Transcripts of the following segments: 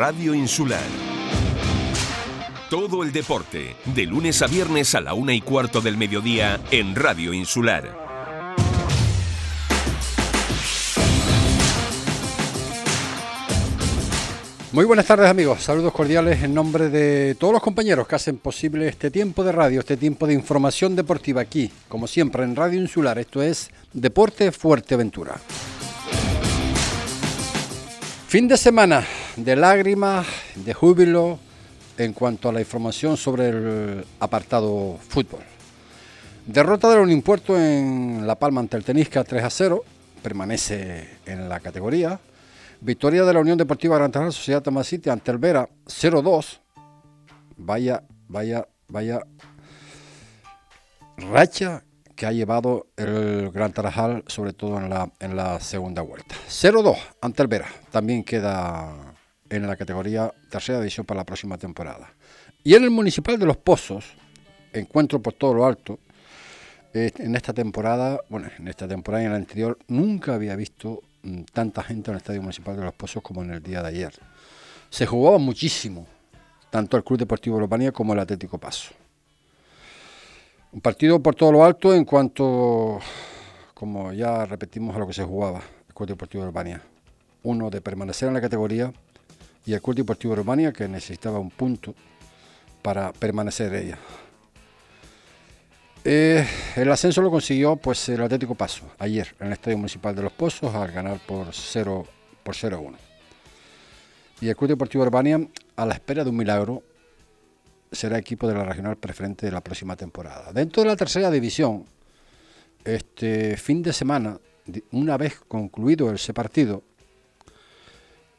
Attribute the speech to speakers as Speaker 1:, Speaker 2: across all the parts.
Speaker 1: Radio Insular. Todo el deporte, de lunes a viernes a la una y cuarto del mediodía en Radio Insular.
Speaker 2: Muy buenas tardes amigos, saludos cordiales en nombre de todos los compañeros que hacen posible este tiempo de radio, este tiempo de información deportiva aquí, como siempre en Radio Insular, esto es Deporte Fuerteventura. Fin de semana de lágrimas, de júbilo en cuanto a la información sobre el apartado fútbol. Derrota de los impuestos en La Palma ante el Tenisca 3 a 0, permanece en la categoría. Victoria de la Unión Deportiva Gran Tarajal Sociedad Tamasiti ante el Vera 0-2. Vaya, vaya, vaya racha que ha llevado el Gran Tarajal, sobre todo en la, en la segunda vuelta. 0-2 ante el Vera. También queda en la categoría tercera división para la próxima temporada. Y en el Municipal de Los Pozos, encuentro por todo lo alto, eh, en esta temporada, bueno, en esta temporada y en la anterior, nunca había visto mm, tanta gente en el Estadio Municipal de Los Pozos como en el día de ayer. Se jugaba muchísimo, tanto el Club Deportivo Urbania como el Atlético Paso. Un partido por todo lo alto en cuanto, como ya repetimos, a lo que se jugaba el Club Deportivo Urbania. Uno de permanecer en la categoría y el Club Deportivo Urbania que necesitaba un punto para permanecer ella. Eh, el ascenso lo consiguió pues el Atlético Paso ayer en el Estadio Municipal de Los Pozos al ganar por 0 por 0 1. Y el Club Deportivo Urbania a la espera de un milagro será equipo de la regional preferente de la próxima temporada. Dentro de la tercera división, este fin de semana, una vez concluido ese partido,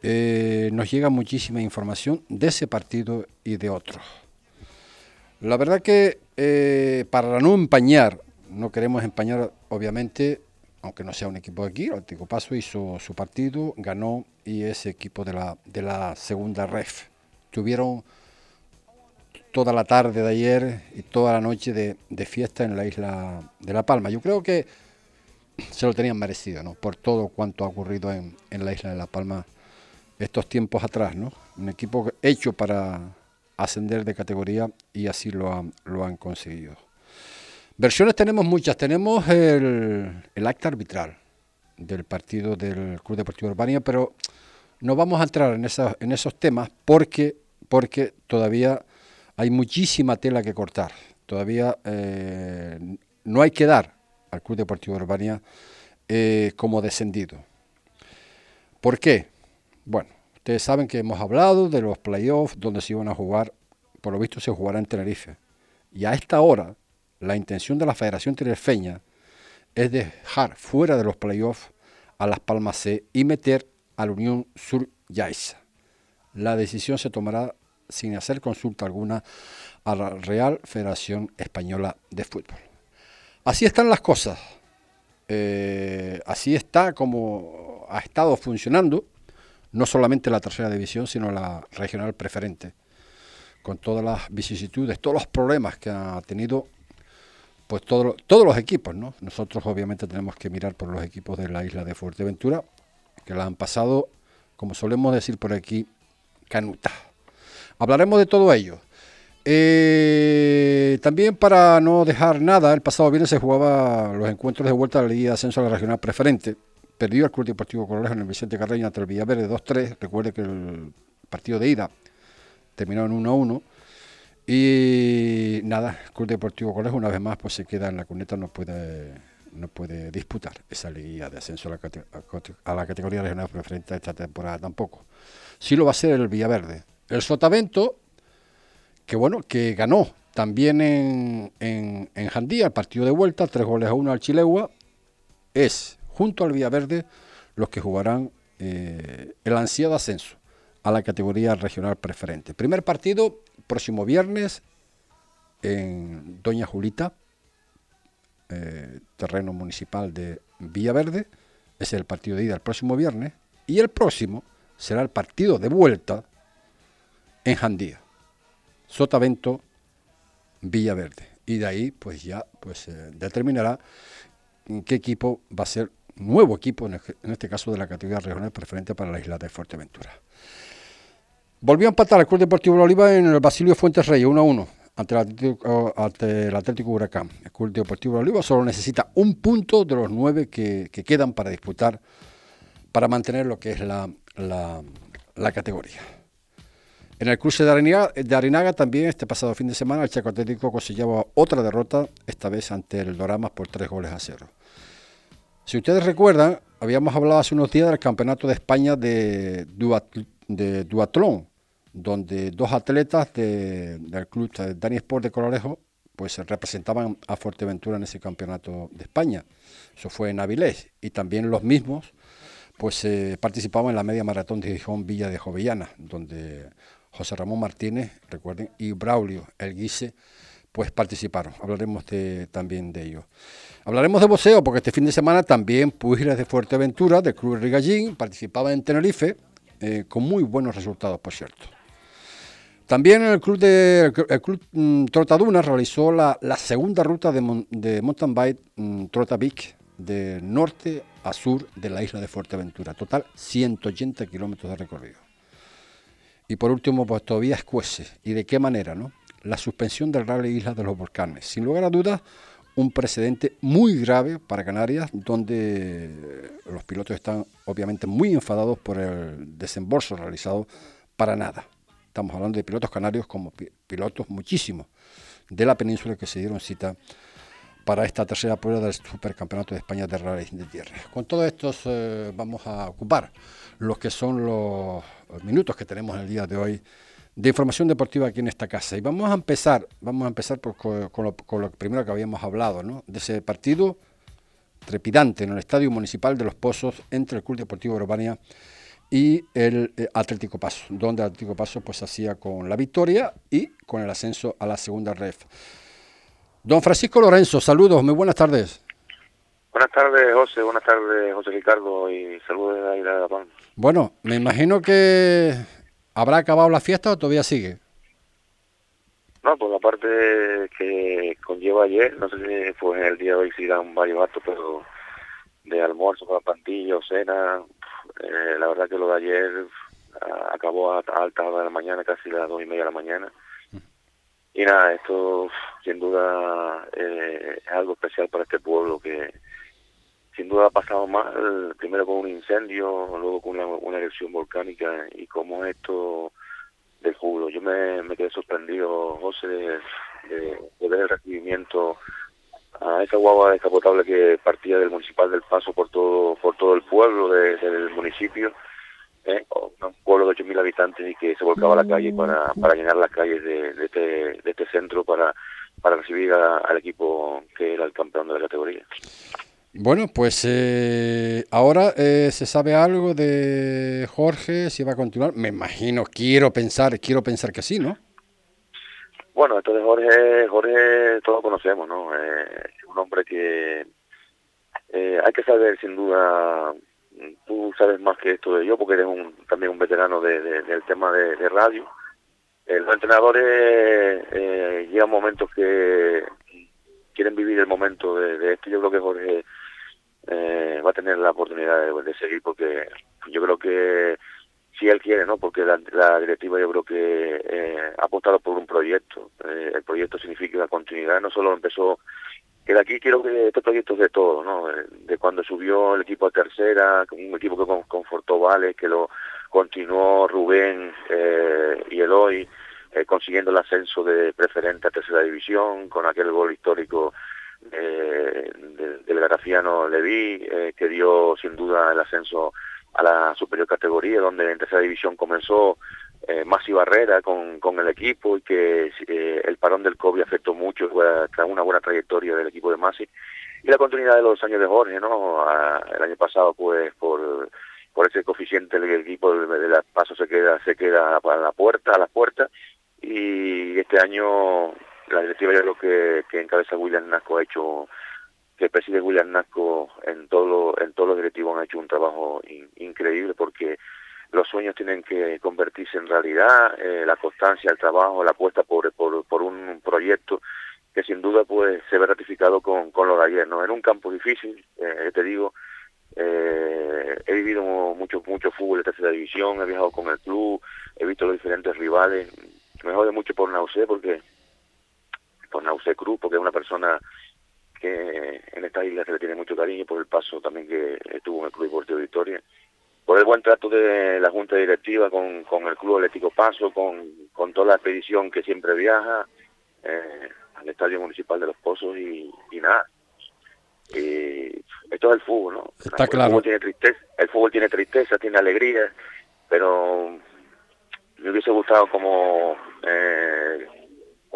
Speaker 2: eh, nos llega muchísima información de ese partido y de otros. La verdad que eh, para no empañar, no queremos empañar obviamente, aunque no sea un equipo de aquí, el Atlético Paso hizo su partido, ganó y ese equipo de la, de la segunda ref. Tuvieron toda la tarde de ayer y toda la noche de, fiesta en la isla de La Palma. Yo creo que se lo tenían merecido, ¿no? Por todo cuanto ha ocurrido en, en la isla de La Palma estos tiempos atrás, ¿no? Un equipo hecho para ascender de categoría y así lo han, lo han conseguido. Versiones tenemos muchas. Tenemos el, acta arbitral del partido del Club Deportivo Urbania, pero no vamos a entrar en, en esos temas porque, porque todavía hay muchísima tela que cortar. Todavía eh, no hay que dar al Club Deportivo Urbania eh, como descendido. ¿Por qué? Bueno, ustedes saben que hemos hablado de los playoffs donde se iban a jugar, por lo visto se jugará en Tenerife. Y a esta hora, la intención de la Federación Tinerfeña es dejar fuera de los playoffs a Las Palmas C y meter a la Unión Sur Yaiza. La decisión se tomará sin hacer consulta alguna a la Real Federación Española de Fútbol. Así están las cosas. Eh, así está como ha estado funcionando no solamente la tercera división, sino la regional preferente, con todas las vicisitudes, todos los problemas que ha tenido pues todos los equipos, ¿no? Nosotros obviamente tenemos que mirar por los equipos de la isla de Fuerteventura, que la han pasado, como solemos decir por aquí, canuta. Hablaremos de todo ello. Eh, también para no dejar nada, el pasado viernes se jugaba los encuentros de vuelta a la Liga de Ascenso a la Regional Preferente perdió el Club Deportivo Corralejo en el Vicente Carreño ante el Villaverde 2-3. Recuerde que el partido de ida terminó en 1-1. Y nada, el Club Deportivo Corralejo una vez más pues se queda en la cuneta, no puede, no puede disputar esa liguilla de ascenso a la, categoría regional preferente esta temporada tampoco. Sí lo va a hacer el Villaverde. El Sotavento, que bueno, que ganó también en, en, en Jandía, el partido de vuelta, tres goles a uno al Chilegua, es junto al Villaverde los que jugarán eh, el ansiado ascenso a la categoría regional preferente. Primer partido, próximo viernes, en Doña Julita, eh, terreno municipal de Villaverde. Es el partido de ida el próximo viernes. Y el próximo será el partido de vuelta en Jandía. Sotavento, Villaverde. Y de ahí, pues ya pues, determinará en qué equipo va a ser nuevo equipo, en este caso de la categoría regional preferente para la isla de Fuerteventura. Volvió a empatar el Club Deportivo La Oliva en el Basilio Fuentes Reyes, 1 a 1, ante el, Atlético, ante el Huracán. El Club Deportivo La Oliva solo necesita un punto de los nueve que, quedan para disputar, para mantener lo que es la, la, categoría. En el cruce de Arinaga, de Arinaga, también este pasado fin de semana el Chaco Atlético consiguió otra derrota, esta vez ante el Doramas por tres goles a cero. Si ustedes recuerdan, habíamos hablado hace unos días del Campeonato de España de, de Duatlón, donde dos atletas del club Dani Sport de Colorejo pues representaban a Fuerteventura en ese campeonato de España. Eso fue en Avilés. Y también los mismos pues eh, participaban en la media maratón de Gijón Villa de Jovellana, donde José Ramón Martínez, recuerden, y Braulio El Guise, pues participaron. Hablaremos de, también de ello. Hablaremos de boxeo, porque este fin de semana también Pugiles de Fuerteventura, del Club Rigallín, participaba en Tenerife, eh, con muy buenos resultados, por cierto. También el club, de, el club mm, Trotaduna realizó la, segunda ruta de, de mountain bike mm, de norte a sur de la isla de Fuerteventura. Total 180 kilómetros de recorrido. Y por último, pues todavía escuece. ¿Y de qué manera? no? La suspensión del Rally Isla de los Volcanes. Sin lugar a dudas, un precedente muy grave para Canarias, donde los pilotos están obviamente muy enfadados por el desembolso realizado para nada. Estamos hablando de pilotos canarios como pilotos muchísimos de la península que se dieron cita para esta tercera prueba del Supercampeonato de España de Rally de Tierra. Con todo esto eh, vamos a ocupar los que son los minutos que tenemos en el día de hoy de información deportiva aquí en esta casa. Y vamos a empezar, vamos a empezar con, lo, primero que habíamos hablado, ¿no? de ese partido trepidante en el Estadio Municipal de Los Pozos entre el Club Deportivo Urbania y el eh, Atlético Paso, donde el Atlético Paso pues hacía con la victoria y con el ascenso a la segunda ref. Don Francisco Lorenzo, saludos, muy buenas tardes.
Speaker 3: Buenas tardes, José. Buenas tardes, José Ricardo. Y saludos de ahí de
Speaker 2: Bueno, me imagino que ¿Habrá acabado la fiesta o todavía sigue?
Speaker 3: No, por la parte que conlleva ayer, no sé si fue en el día de hoy si dan varios actos, pero de almuerzo para pantillo, cena, eh, la verdad que lo de ayer ah, acabó a, altas horas de la mañana, casi las dos y media de la mañana. Y nada, esto sin duda eh, es algo especial para este pueblo que sin duda ha pasado mal, primero con un incendio, luego con una, una erupción volcánica y como esto del júbilo. Yo me, me quedé sorprendido, José, de, ver el recibimiento a esa guagua descapotable que partía del municipal del Paso por todo por todo el pueblo del municipio, un pueblo de 8.000 habitantes y que se volcaba a la calle para, para llenar las calles de, de, este, de este centro para, para recibir al equipo que era el campeón de la categoría.
Speaker 2: Bueno, pues eh, ahora eh, se sabe algo de Jorge, si va a continuar. Me imagino, quiero pensar, quiero pensar que sí, ¿no?
Speaker 3: Bueno, esto de Jorge, Jorge todos conocemos, ¿no? Eh, un hombre que hay que saber, sin duda, tú sabes más que esto de yo, porque eres un, también un veterano de, del tema de, radio. los entrenadores eh, llegan momentos que quieren vivir el momento de esto. Yo creo que Jorge eh, va a tener la oportunidad de, seguir porque yo creo que si él quiere, ¿no? Porque la, directiva yo creo que eh, ha apostado por un proyecto. Eh, el proyecto significa la continuidad. No solo empezó que de aquí quiero que este proyecto es de todo, ¿no? De cuando subió el equipo a tercera, un equipo que confortó Vale, que lo continuó Rubén eh, y Eloy, eh, consiguiendo el ascenso de preferente a tercera división, con aquel gol histórico eh, del Garafiano Leví, eh, que dio sin duda el ascenso a la superior categoría, donde en tercera división comenzó eh, Masi Barrera con, con el equipo y que eh, el parón del COVID afectó mucho, tras una buena trayectoria del equipo de Masi. Y la continuidad de los años de Jorge, ¿no? el año pasado, pues, por, por ese coeficiente el equipo de, la paso se queda se queda a la puerta a las puertas y este año la directiva yo creo que, que encabeza William Nasco ha hecho que el presidente William Nasco en todo en todos los directivos han hecho un trabajo increíble porque los sueños tienen que convertirse en realidad eh, la constancia el trabajo la apuesta por, por, por un proyecto que sin duda pues se ve ratificado con, con lo de ayer no un campo difícil eh, te digo Eh, he vivido mucho mucho fútbol de tercera división, he viajado con el club, he visto los diferentes rivales. Me jode mucho por Nausé porque por Nausé Cruz, porque es una persona que en esta isla se le tiene mucho cariño por el paso también que estuvo en el Club Deportivo Victoria, por el buen trato de la Junta Directiva con, con el Club Atlético Paso, con, con toda la expedición que siempre viaja eh, al Estadio Municipal de Los Pozos y, y nada. Y esto es el fútbol, ¿no?
Speaker 2: Está
Speaker 3: el
Speaker 2: claro.
Speaker 3: Fútbol tiene tristeza, el fútbol tiene tristeza, tiene alegría, pero me hubiese gustado como eh,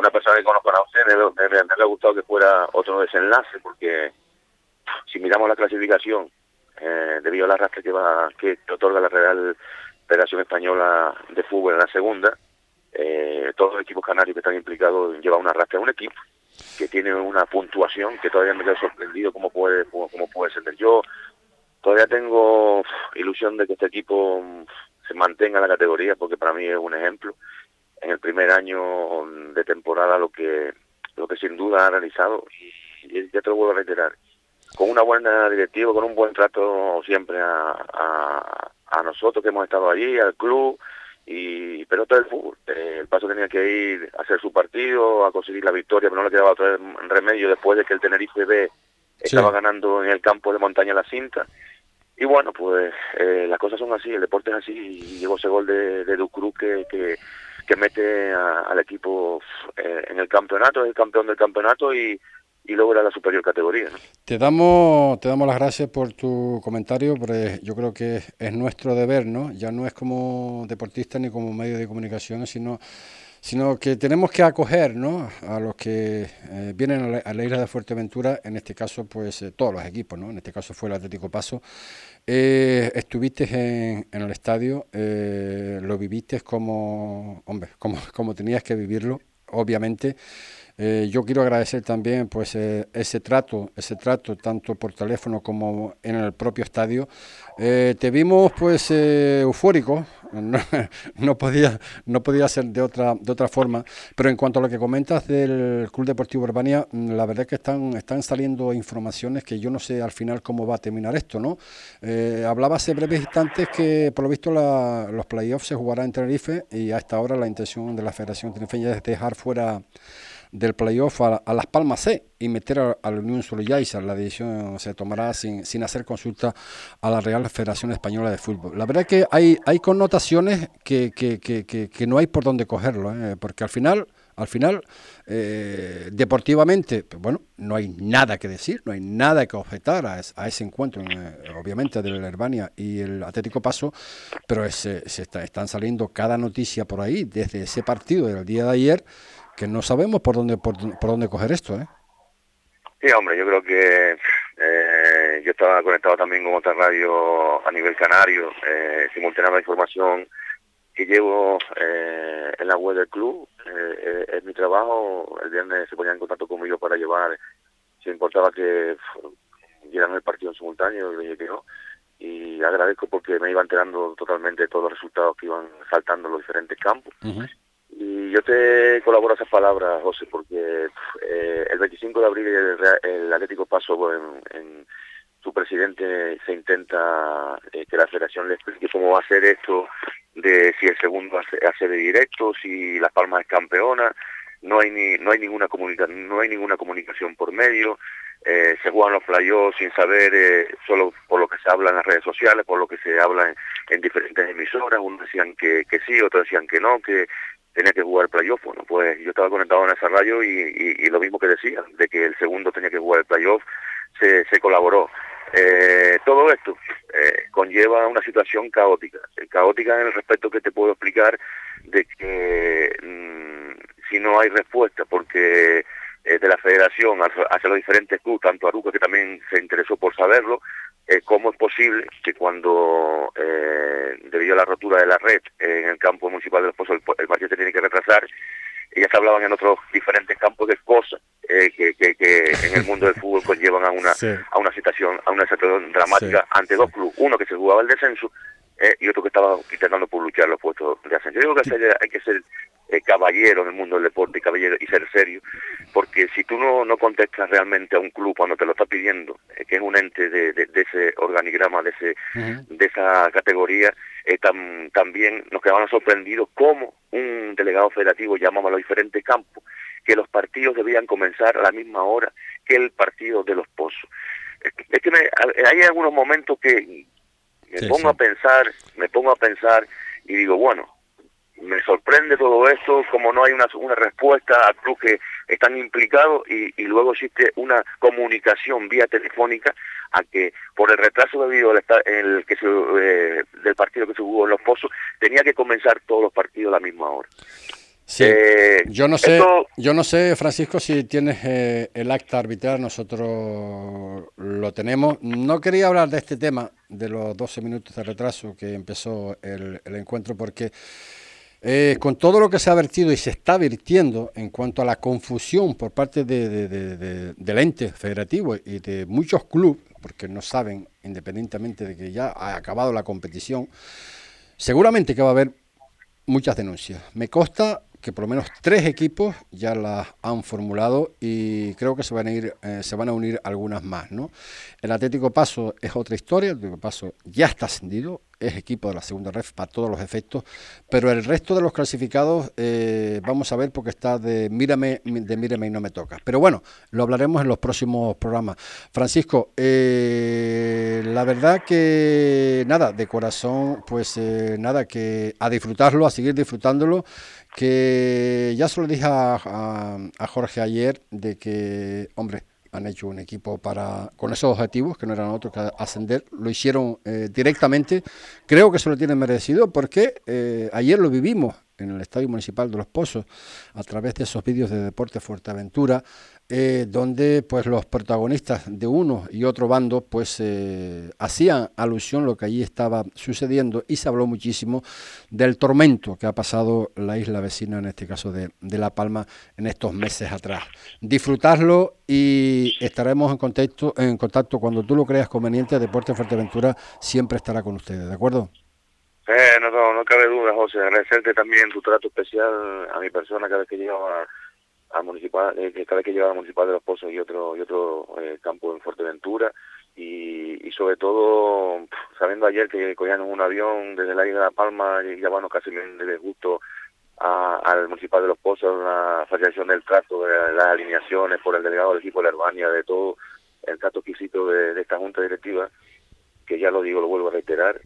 Speaker 3: una persona que conozco a usted, me, me, hubiera gustado que fuera otro desenlace, porque si miramos la clasificación, eh, debido al arrastre que va que otorga la Real Federación Española de Fútbol en la segunda, eh, todos los equipos canarios que están implicados llevan un arrastre a un equipo que tiene una puntuación que todavía me quedo sorprendido cómo puede cómo puede ser. Yo todavía tengo ilusión de que este equipo se mantenga en la categoría porque para mí es un ejemplo en el primer año de temporada lo que lo que sin duda ha realizado y ya te lo vuelvo a reiterar con una buena directiva con un buen trato siempre a, a, a nosotros que hemos estado allí al club y pero todo el fútbol eh, el paso tenía que ir a hacer su partido a conseguir la victoria pero no le quedaba otro remedio después de que el Tenerife B estaba sí. ganando en el campo de montaña la cinta y bueno pues eh, las cosas son así el deporte es así y llegó ese gol de, de Ducruz que, que que mete a, al equipo eh, en el campeonato, es el campeón del campeonato y, y logra la superior categoría.
Speaker 2: Te damos te damos las gracias por tu comentario, porque yo creo que es nuestro deber, ¿no? Ya no es como deportista ni como medio de comunicación, sino sino que tenemos que acoger ¿no? a los que eh, vienen a la, a la, isla de Fuerteventura, en este caso pues eh, todos los equipos, ¿no? en este caso fue el Atlético Paso. Eh, estuviste en, el estadio, eh, lo viviste como, hombre, como, como tenías que vivirlo, obviamente. Yo quiero agradecer también pues ese trato, ese trato tanto por teléfono como en el propio estadio. Te vimos pues eufórico, no, podía no podía ser de otra de otra forma. Pero en cuanto a lo que comentas del Club Deportivo Urbania, la verdad es que están están saliendo informaciones que yo no sé al final cómo va a terminar esto, ¿no? hablaba hace breves instantes que por lo visto los playoffs se jugarán en Tenerife y a esta hora la intención de la Federación Tenerife es dejar fuera del playoff a, a, Las Palmas C y meter a, a la Unión Solillaiza. La decisión se tomará sin, sin hacer consulta a la Real Federación Española de Fútbol. La verdad es que hay, hay connotaciones que, que, que, que, no hay por dónde cogerlo, ¿eh? porque al final, al final eh, deportivamente, bueno, no hay nada que decir, no hay nada que objetar a, a ese encuentro, eh, obviamente, de la Herbania y el Atlético Paso, pero es, se está, están saliendo cada noticia por ahí, desde ese partido del día de ayer, que no sabemos por dónde por, por dónde coger esto, ¿eh?
Speaker 3: Sí, hombre, yo creo que eh, yo estaba conectado también con otra radio a nivel canario, eh, simultaneando la información que llevo eh, en la web del club, eh, es mi trabajo, el viernes se ponían en contacto conmigo para llevar, si importaba que dieran el partido en simultáneo, le dije que no, y agradezco porque me iba enterando totalmente de todos los resultados que iban saltando en los diferentes campos. Uh -huh. Y yo te colaboro esas palabras, José, porque eh, el 25 de abril el, Atlético Paso en, en, su presidente se intenta eh, que la federación le explique cómo va a ser esto de si el segundo hace, de directo, si Las Palmas es campeona, no hay ni no hay ninguna comunicación no hay ninguna comunicación por medio. Eh, se juegan los playoffs sin saber eh, solo por lo que se habla en las redes sociales por lo que se habla en, en diferentes emisoras. Unos decían que, que sí otros decían que no que tenía que jugar el playoff. Bueno, pues yo estaba conectado en esa radio y, y, y, lo mismo que decía, de que el segundo tenía que jugar el playoff, se, se colaboró. Eh, todo esto eh, conlleva una situación caótica, caótica en el respecto que te puedo explicar de que mmm, si no hay respuesta, porque eh, de la federación hacia, los diferentes clubes, tanto Aruca que también se interesó por saberlo, eh, cómo es posible que cuando, eh, debido a la rotura de la red eh, en el campo municipal de los Pozos, el, el partido se tiene que retrasar, y ya se hablaban en otros diferentes campos de cosas eh, que, que, que, en el mundo del fútbol conllevan a una, sí. a una situación, a una situación dramática sí, ante dos clubes, uno que se jugaba el descenso eh, y otro que estaba intentando por luchar los puestos de ascenso. Yo creo que hay que ser caballero en el mundo del deporte y caballero y ser serio, porque si tú no, no contestas realmente a un club cuando te lo está pidiendo, eh, que es un ente de, de, ese organigrama, de, ese, de esa categoría, eh, también nos quedamos sorprendidos cómo un delegado federativo llamaba a los diferentes campos que los partidos debían comenzar a la misma hora que el partido de los pozos. Es que hay algunos momentos que me pongo a pensar, me pongo a pensar y digo, bueno, me sorprende todo esto, como no hay una, una respuesta al club que están implicados y, y, luego existe una comunicación vía telefónica a que por el retraso debido al el que se, eh, del partido que se jugó en Los Pozos tenía que comenzar todos los partidos a la misma hora.
Speaker 2: Sí. Eh, yo no sé, yo no sé, Francisco, si tienes eh, el acta arbitral, nosotros lo tenemos. No quería hablar de este tema, de los 12 minutos de retraso que empezó el, encuentro, porque eh, con todo lo que se ha vertido y se está vertiendo en cuanto a la confusión por parte de, del ente federativo y de muchos clubes, porque no saben, independientemente de que ya ha acabado la competición, seguramente que va a haber muchas denuncias. Me consta que por lo menos tres equipos ya las han formulado y creo que se van a ir, eh, se van a unir algunas más, ¿no? El Atlético Paso es otra historia, el Atlético Paso ya está ascendido, es equipo de la segunda ref para todos los efectos, pero el resto de los clasificados eh, vamos a ver porque está de mírame, de mírame y no me toca. Pero bueno, lo hablaremos en los próximos programas. Francisco, eh, la verdad que nada, de corazón, pues nada, que a disfrutarlo, a seguir disfrutándolo que ya se lo dije a, Jorge ayer de que, hombre, han hecho un equipo para con esos objetivos, que no eran otros que ascender, lo hicieron eh, directamente. Creo que se lo tienen merecido porque eh, ayer lo vivimos en el Estadio Municipal de Los Pozos a través de esos vídeos de Deporte Fuerteventura eh, donde pues los protagonistas de uno y otro bando pues eh, hacían alusión a lo que allí estaba sucediendo y se habló muchísimo del tormento que ha pasado la isla vecina, en este caso de, La Palma, en estos meses atrás. Disfrutarlo y estaremos en contacto, en contacto cuando tú lo creas conveniente. Deporte Fuerteventura siempre estará con ustedes, ¿de acuerdo?
Speaker 3: Eh, no, no, cabe duda, José. Agradecerte también tu trato especial a mi persona cada vez que llegaba a municipal, eh, cada vez que llegaba a municipal de los Pozos y otro y otro eh, campo en Fuerteventura y, y sobre todo sabiendo ayer que cogían un avión desde la isla de La Palma y bueno casi de desgusto al municipal de los Pozos, una facilitación del trato, de las alineaciones por el delegado del equipo de la Herbania, de todo el trato exquisito de, esta junta directiva que ya lo digo, lo vuelvo a reiterar,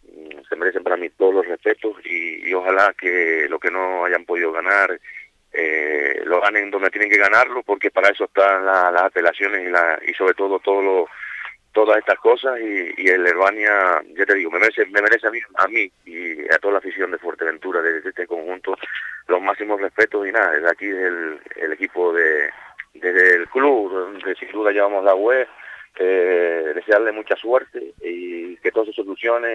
Speaker 3: se merecen para mí todos los respetos y ojalá que lo que no hayan podido ganar eh, lo ganen donde tienen que ganarlo, porque para eso están las apelaciones y, la, y sobre todo todo todas estas cosas y, el Herbania, ya te digo, me merece, me merece a mí, a mí y a toda la afición de Fuerteventura de, este conjunto los máximos respetos y nada, desde aquí el, el equipo de desde el club, donde sin duda llevamos la web, eh, desearle mucha suerte y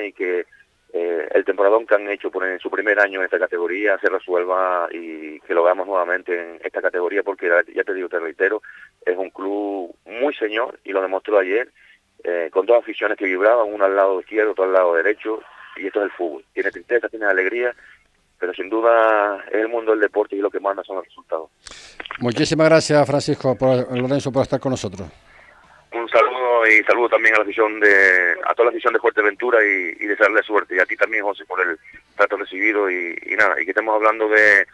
Speaker 3: y que eh, el temporadón que han hecho por en su primer año en esta categoría se resuelva y que lo veamos nuevamente en esta categoría porque ya te digo, te reitero, es un club muy señor y lo demostró ayer eh, con dos aficiones que vibraban, uno al lado izquierdo, otro al lado derecho y esto es el fútbol. Tiene tristeza, tiene alegría, pero sin duda es el mundo del deporte y lo que manda son los resultados.
Speaker 2: Muchísimas gracias Francisco por, Lorenzo por estar con nosotros
Speaker 3: un saludo y saludo también a la afición de a toda la afición de Fuerteventura y, y desearle suerte y a ti también José por el trato recibido y, nada y que estemos hablando de,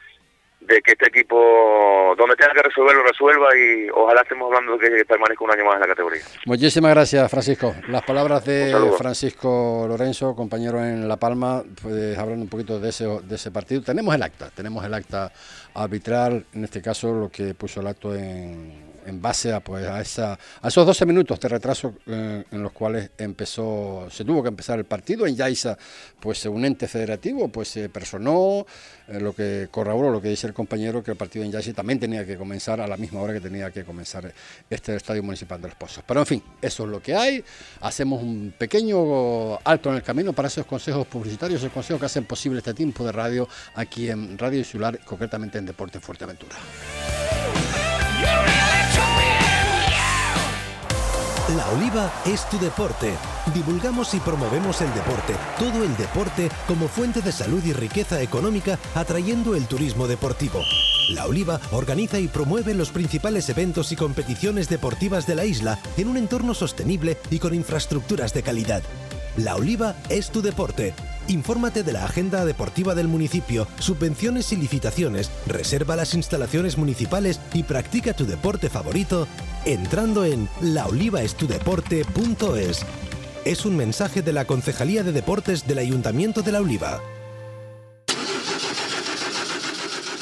Speaker 3: de que este equipo donde tenga que resolverlo resuelva y ojalá estemos hablando de que permanezca un año más en la categoría.
Speaker 2: Muchísimas gracias Francisco. Las palabras de Francisco Lorenzo, compañero en La Palma, pues hablando un poquito de ese, de ese partido. Tenemos el acta, tenemos el acta arbitral, en este caso lo que puso el acto en en base a, pues, a, esos 12 minutos de retraso eh, en los cuales empezó, se tuvo que empezar el partido. En Yaiza, pues un ente federativo, pues se personó, eh, lo que corroboró lo que dice el compañero, que el partido en Yaiza también tenía que comenzar a la misma hora que tenía que comenzar este Estadio Municipal de los Pozos. Pero en fin, eso es lo que hay. Hacemos un pequeño alto en el camino para esos consejos publicitarios, esos consejos que hacen posible este tiempo de radio aquí en Radio Insular, concretamente en Deporte Fuerteventura.
Speaker 4: La Oliva es tu deporte. Divulgamos y promovemos el deporte, todo el deporte, como fuente de salud y riqueza económica, atrayendo el turismo deportivo. La Oliva organiza y promueve los principales eventos y competiciones deportivas de la isla en un entorno sostenible y con infraestructuras de calidad. La Oliva es tu deporte. Infórmate de la agenda deportiva del municipio, subvenciones y licitaciones, reserva las instalaciones municipales y practica tu deporte favorito entrando en laolivaestudeporte.es. Es un mensaje de la Concejalía de Deportes del Ayuntamiento de La Oliva.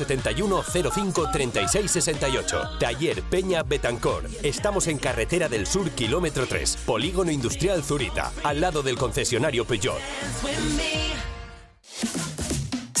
Speaker 5: 71 05 36 68. Taller Peña Betancor. Estamos en Carretera del Sur, kilómetro 3, Polígono Industrial Zurita, al lado del concesionario Peugeot.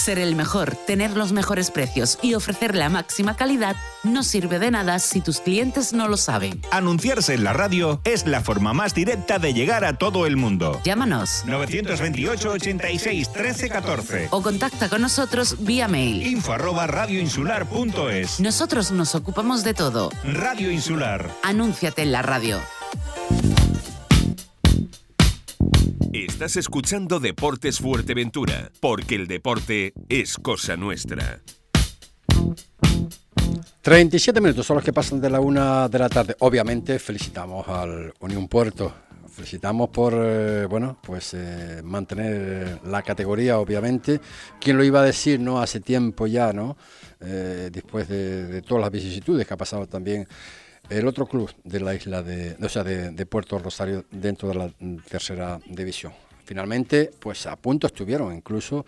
Speaker 6: Ser el mejor, tener los mejores precios y ofrecer la máxima calidad no sirve de nada si tus clientes no lo saben.
Speaker 7: Anunciarse en la radio es la forma más directa de llegar a todo el mundo.
Speaker 6: Llámanos
Speaker 7: 928 86 13 14
Speaker 6: o contacta con nosotros vía mail.
Speaker 7: Info arroba radioinsular.es.
Speaker 6: Nosotros nos ocupamos de todo.
Speaker 7: Radio Insular.
Speaker 6: Anúnciate en la radio.
Speaker 1: Estás escuchando Deportes Fuerteventura, porque el deporte es cosa nuestra.
Speaker 2: 37 minutos son los que pasan de la una de la tarde. Obviamente felicitamos al Unión Puerto. Felicitamos por eh, bueno pues eh, mantener la categoría, obviamente. ¿Quién lo iba a decir no hace tiempo ya, no? Eh, después de, de todas las vicisitudes que ha pasado también el otro club de la isla de, o sea, de, Puerto Rosario dentro de la tercera división. Finalmente, pues a punto estuvieron, incluso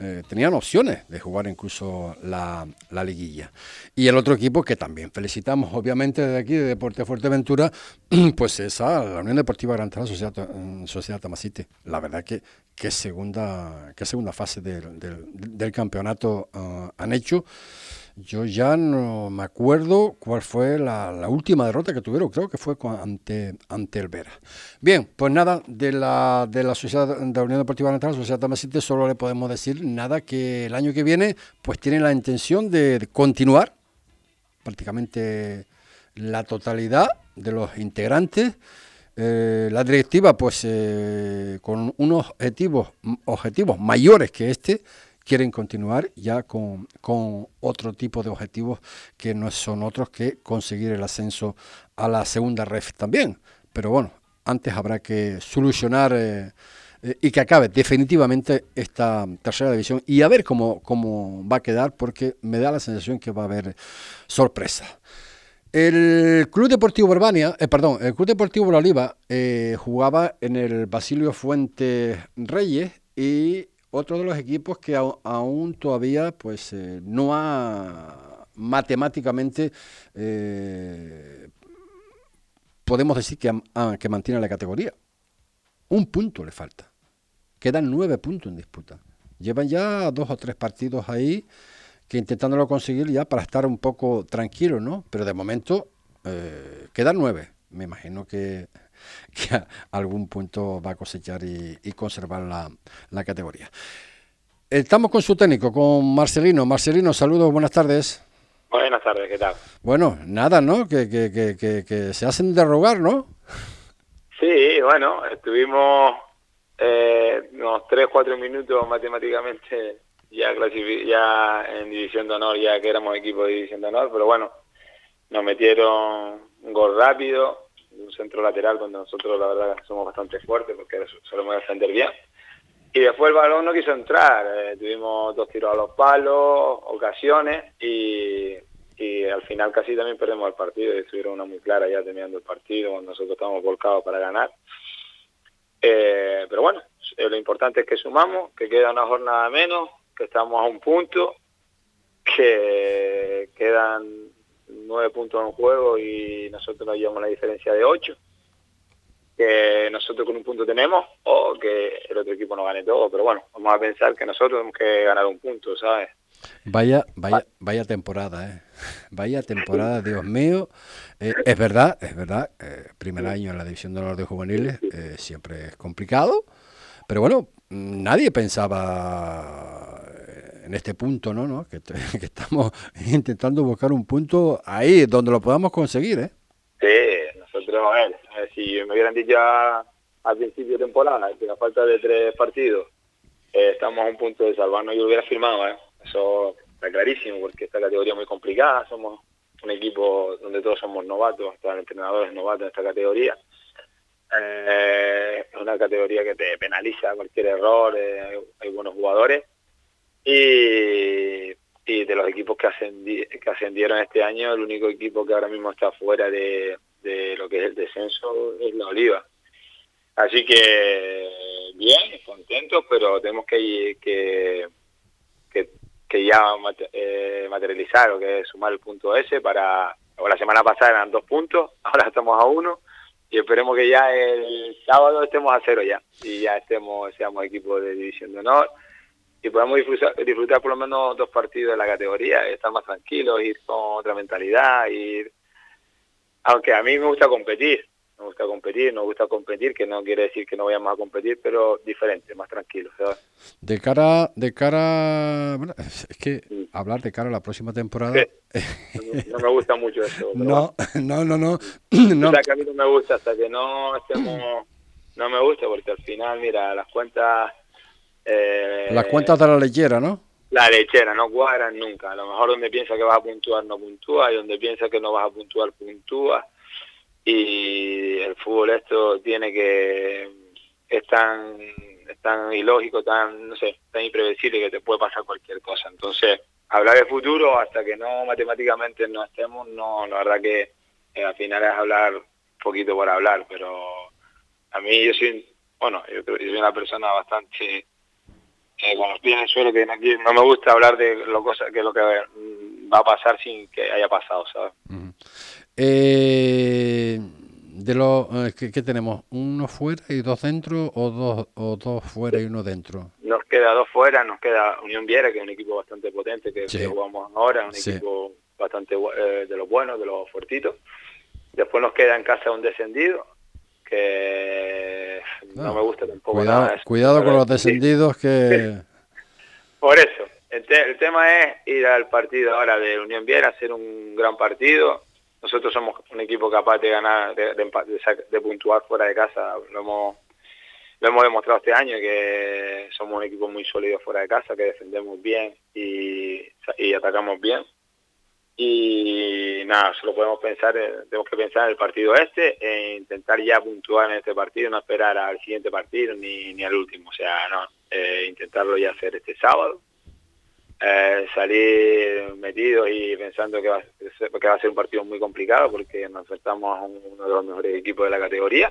Speaker 2: eh, tenían opciones de jugar incluso la, liguilla. Y el otro equipo que también felicitamos, obviamente, desde aquí, de Deporte Fuerteventura, pues es a la Unión Deportiva Gran Tras, Sociedad, Sociedad Tamasite. La verdad que qué segunda, qué segunda fase del, campeonato ah, han hecho. Yo ya no me acuerdo cuál fue la, última derrota que tuvieron, creo que fue ante, ante el Vera. Bien, pues nada, de la, de la Sociedad de la Unión Deportiva Nacional, Sociedad Tamasite, solo le podemos decir nada que el año que viene pues tienen la intención de, continuar prácticamente la totalidad de los integrantes. Eh, la directiva, pues eh, con unos objetivos, objetivos mayores que este, quieren continuar ya con, otro tipo de objetivos que no son otros que conseguir el ascenso a la segunda ref también. Pero bueno, antes habrá que solucionar eh, eh, y que acabe definitivamente esta tercera división y a ver cómo, cómo va a quedar porque me da la sensación que va a haber sorpresa. El Club Deportivo Urbania, eh, perdón, el Club Deportivo Oliva jugaba en el Basilio Fuentes Reyes y otro de los equipos que aún todavía pues eh, no ha matemáticamente eh, podemos decir que, que mantiene la categoría. Un punto le falta. Quedan nueve puntos en disputa. Llevan ya dos o tres partidos ahí que intentándolo conseguir ya para estar un poco tranquilo, ¿no? Pero de momento eh, quedan nueve. Me imagino que que algún punto va a cosechar y, conservar la, categoría. Estamos con su técnico, con Marcelino. Marcelino, saludos, buenas tardes.
Speaker 8: Buenas tardes, ¿qué tal?
Speaker 2: Bueno, nada, ¿no? Que, que, que, que se hacen de rogar, ¿no?
Speaker 8: Sí, bueno, estuvimos eh, unos 3, 4 minutos matemáticamente ya, ya en División de Honor, ya que éramos equipo de División de Honor, pero bueno, nos metieron un gol rápido, un centro lateral donde nosotros la verdad somos bastante fuertes porque solemos defender bien. Y después el balón no quiso entrar, eh, tuvimos dos tiros a los palos, ocasiones y, al final casi también perdemos el partido y estuvieron una muy clara ya terminando el partido cuando nosotros estamos volcados para ganar. Eh, pero bueno, eh, lo importante es que sumamos, que queda una jornada menos, que estamos a un punto, que quedan nueve puntos en juego y nosotros nos llevamos la diferencia de ocho. que nosotros con un punto tenemos o que el otro equipo no gane todo. Pero bueno, vamos a pensar que nosotros tenemos que ganar un punto, ¿sabes?
Speaker 2: Vaya, vaya, vaya temporada, ¿eh? Vaya temporada, Dios mío. Eh, es verdad, es verdad, eh, primer año en la División de Honor de Juveniles eh, siempre es complicado, pero bueno, nadie pensaba en este punto, ¿no? ¿no? Que, estamos intentando buscar un punto ahí donde lo podamos conseguir, ¿eh?
Speaker 8: Sí, nosotros, a ver, si me hubieran dicho al principio de temporada que a falta de tres partidos estamos a un punto de salvarnos, yo lo hubiera firmado, ¿eh? Eso está clarísimo porque esta categoría es muy complicada, somos un equipo donde todos somos novatos, hasta el entrenador es en esta categoría. Eh, es una categoría que te penaliza cualquier error, eh, hay buenos jugadores y, de los equipos que, que ascendieron este año, el único equipo que ahora mismo está fuera de, de lo que es el descenso es la Oliva. Así que bien, contentos, pero tenemos que, que que ya eh, materializar o que sumar el punto S para la semana pasada eran dos puntos ahora estamos a uno y esperemos que ya el sábado estemos a cero ya y ya estemos seamos equipo de división de honor y podamos disfrutar, disfrutar por lo menos dos partidos de la categoría estar más tranquilos ir con otra mentalidad ir aunque a mí me gusta competir nos gusta competir, nos gusta competir, que no quiere decir que no vayamos a competir, pero diferente, más tranquilo.
Speaker 2: De cara, de cara, bueno, es que hablar de cara a la próxima temporada.
Speaker 8: No, me gusta mucho eso.
Speaker 2: No, no, no, no.
Speaker 8: no. Que a mí no me gusta hasta que no estemos, no me gusta porque al final, mira, las cuentas.
Speaker 2: Eh, las cuentas de la lechera, ¿no?
Speaker 8: La lechera, no cuadran nunca. A lo mejor donde piensa que vas a puntuar, no puntúa, y donde piensa que no vas a puntuar, puntúa y el fútbol esto tiene que es tan, es tan ilógico, tan, no sé, tan imprevisible que te puede pasar cualquier cosa. Entonces, hablar de futuro hasta que no matemáticamente no estemos, no, la verdad que eh, al final es hablar poquito por hablar, pero a mí yo soy, bueno, yo creo que soy una persona bastante eh, con los pies en el suelo, que aquí no me gusta hablar de lo, cosa, que lo que va a pasar sin que haya pasado, ¿sabes?
Speaker 2: Eh, de los eh, ¿qué, tenemos? ¿Uno fuera y dos dentro o dos o dos fuera y uno dentro?
Speaker 8: Nos queda dos fuera, nos queda Unión Viera, que es un equipo bastante potente que, jugamos ahora, un equipo bastante eh, de los buenos, de los fuertitos. Después nos queda en casa un descendido, que no, me gusta tampoco
Speaker 2: cuidado,
Speaker 8: nada.
Speaker 2: Cuidado con los descendidos que...
Speaker 8: Por eso, el, el, tema es ir al partido ahora de Unión Viera, hacer un gran partido, nosotros somos un equipo capaz de ganar, de, de, puntuar fuera de casa. Lo hemos, lo hemos demostrado este año que somos un equipo muy sólido fuera de casa, que defendemos bien y, y atacamos bien. Y nada, solo podemos pensar, tenemos que pensar en el partido este e intentar ya puntuar en este partido, no esperar al siguiente partido ni, ni al último. O sea, no, eh, intentarlo ya hacer este sábado eh, salir metido y pensando que va, que va a ser un partido muy complicado porque nos enfrentamos a uno de los mejores equipos de la categoría.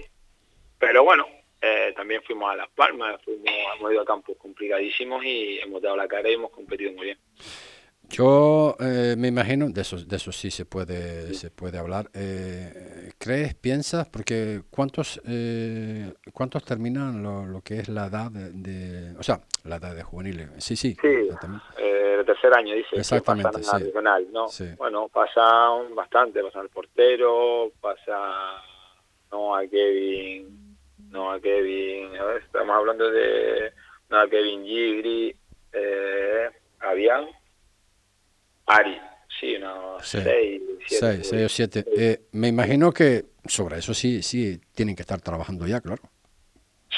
Speaker 8: Pero bueno, eh, también fuimos a Las Palmas, fuimos, hemos ido a campos complicadísimos y hemos dado la cara y hemos competido muy bien.
Speaker 2: Yo eh, me imagino, de eso, de eso sí se puede, se puede hablar. Eh, ¿Crees, piensas? Porque ¿cuántos, eh, cuántos terminan lo, lo, que es la edad de, O sea, la edad de juveniles. Sí, sí.
Speaker 8: Sí, eh, el tercer año, dice.
Speaker 2: Exactamente,
Speaker 8: sí. ¿no? Bueno, pasa bastante. Pasa el portero, pasa... No, a Kevin... No, a Kevin... A ver, estamos hablando de... No, a Kevin Gigri, eh, Avian Ari, sí, no, seis, siete.
Speaker 2: Seis, o siete. Eh, me imagino que sobre eso sí, sí tienen que estar trabajando ya, claro.